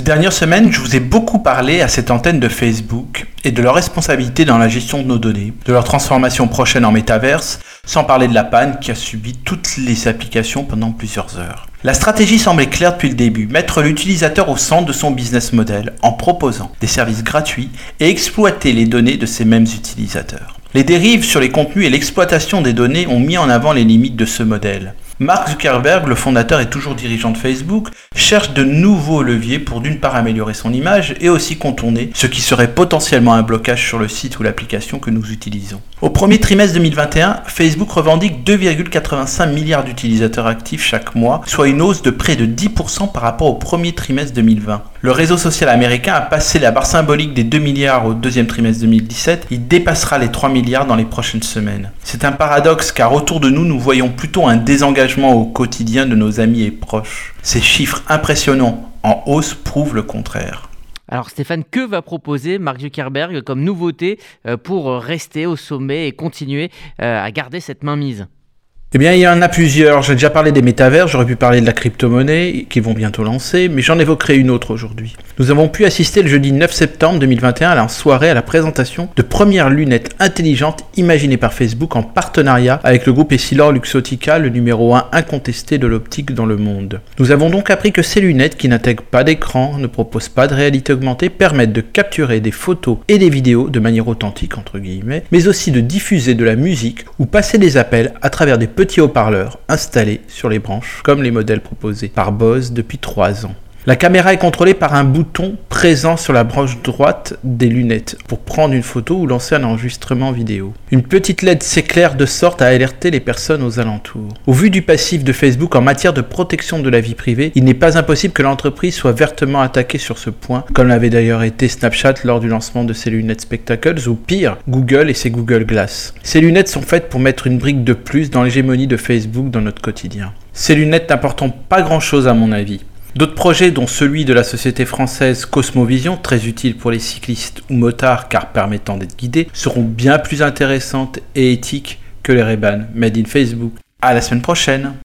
Ces dernières semaines, je vous ai beaucoup parlé à cette antenne de Facebook et de leur responsabilité dans la gestion de nos données, de leur transformation prochaine en métaverse, sans parler de la panne qui a subi toutes les applications pendant plusieurs heures. La stratégie semblait claire depuis le début, mettre l'utilisateur au centre de son business model en proposant des services gratuits et exploiter les données de ces mêmes utilisateurs. Les dérives sur les contenus et l'exploitation des données ont mis en avant les limites de ce modèle. Mark Zuckerberg, le fondateur et toujours dirigeant de Facebook, cherche de nouveaux leviers pour d'une part améliorer son image et aussi contourner ce qui serait potentiellement un blocage sur le site ou l'application que nous utilisons. Au premier trimestre 2021, Facebook revendique 2,85 milliards d'utilisateurs actifs chaque mois, soit une hausse de près de 10% par rapport au premier trimestre 2020. Le réseau social américain a passé la barre symbolique des 2 milliards au deuxième trimestre 2017, il dépassera les 3 milliards dans les prochaines semaines. C'est un paradoxe car autour de nous, nous voyons plutôt un désengagement au quotidien de nos amis et proches. Ces chiffres impressionnants en hausse prouvent le contraire. Alors Stéphane, que va proposer Mark Zuckerberg comme nouveauté euh, pour rester au sommet et continuer euh, à garder cette mainmise? Eh bien, il y en a plusieurs. J'ai déjà parlé des métavers, j'aurais pu parler de la crypto-monnaie, qui vont bientôt lancer, mais j'en évoquerai une autre aujourd'hui. Nous avons pu assister le jeudi 9 septembre 2021 à la soirée à la présentation de premières lunettes intelligentes imaginées par Facebook en partenariat avec le groupe Essilor Luxotica, le numéro 1 incontesté de l'optique dans le monde. Nous avons donc appris que ces lunettes, qui n'intègrent pas d'écran, ne proposent pas de réalité augmentée, permettent de capturer des photos et des vidéos de manière authentique, entre guillemets, mais aussi de diffuser de la musique ou passer des appels à travers des petits haut-parleurs installés sur les branches, comme les modèles proposés par Bose depuis 3 ans. La caméra est contrôlée par un bouton présent sur la branche droite des lunettes pour prendre une photo ou lancer un enregistrement vidéo. Une petite LED s'éclaire de sorte à alerter les personnes aux alentours. Au vu du passif de Facebook en matière de protection de la vie privée, il n'est pas impossible que l'entreprise soit vertement attaquée sur ce point, comme l'avait d'ailleurs été Snapchat lors du lancement de ses lunettes Spectacles ou pire, Google et ses Google Glass. Ces lunettes sont faites pour mettre une brique de plus dans l'hégémonie de Facebook dans notre quotidien. Ces lunettes n'apportent pas grand chose à mon avis. D'autres projets, dont celui de la société française Cosmovision, très utile pour les cyclistes ou motards car permettant d'être guidés, seront bien plus intéressantes et éthiques que les ray Made in Facebook. À la semaine prochaine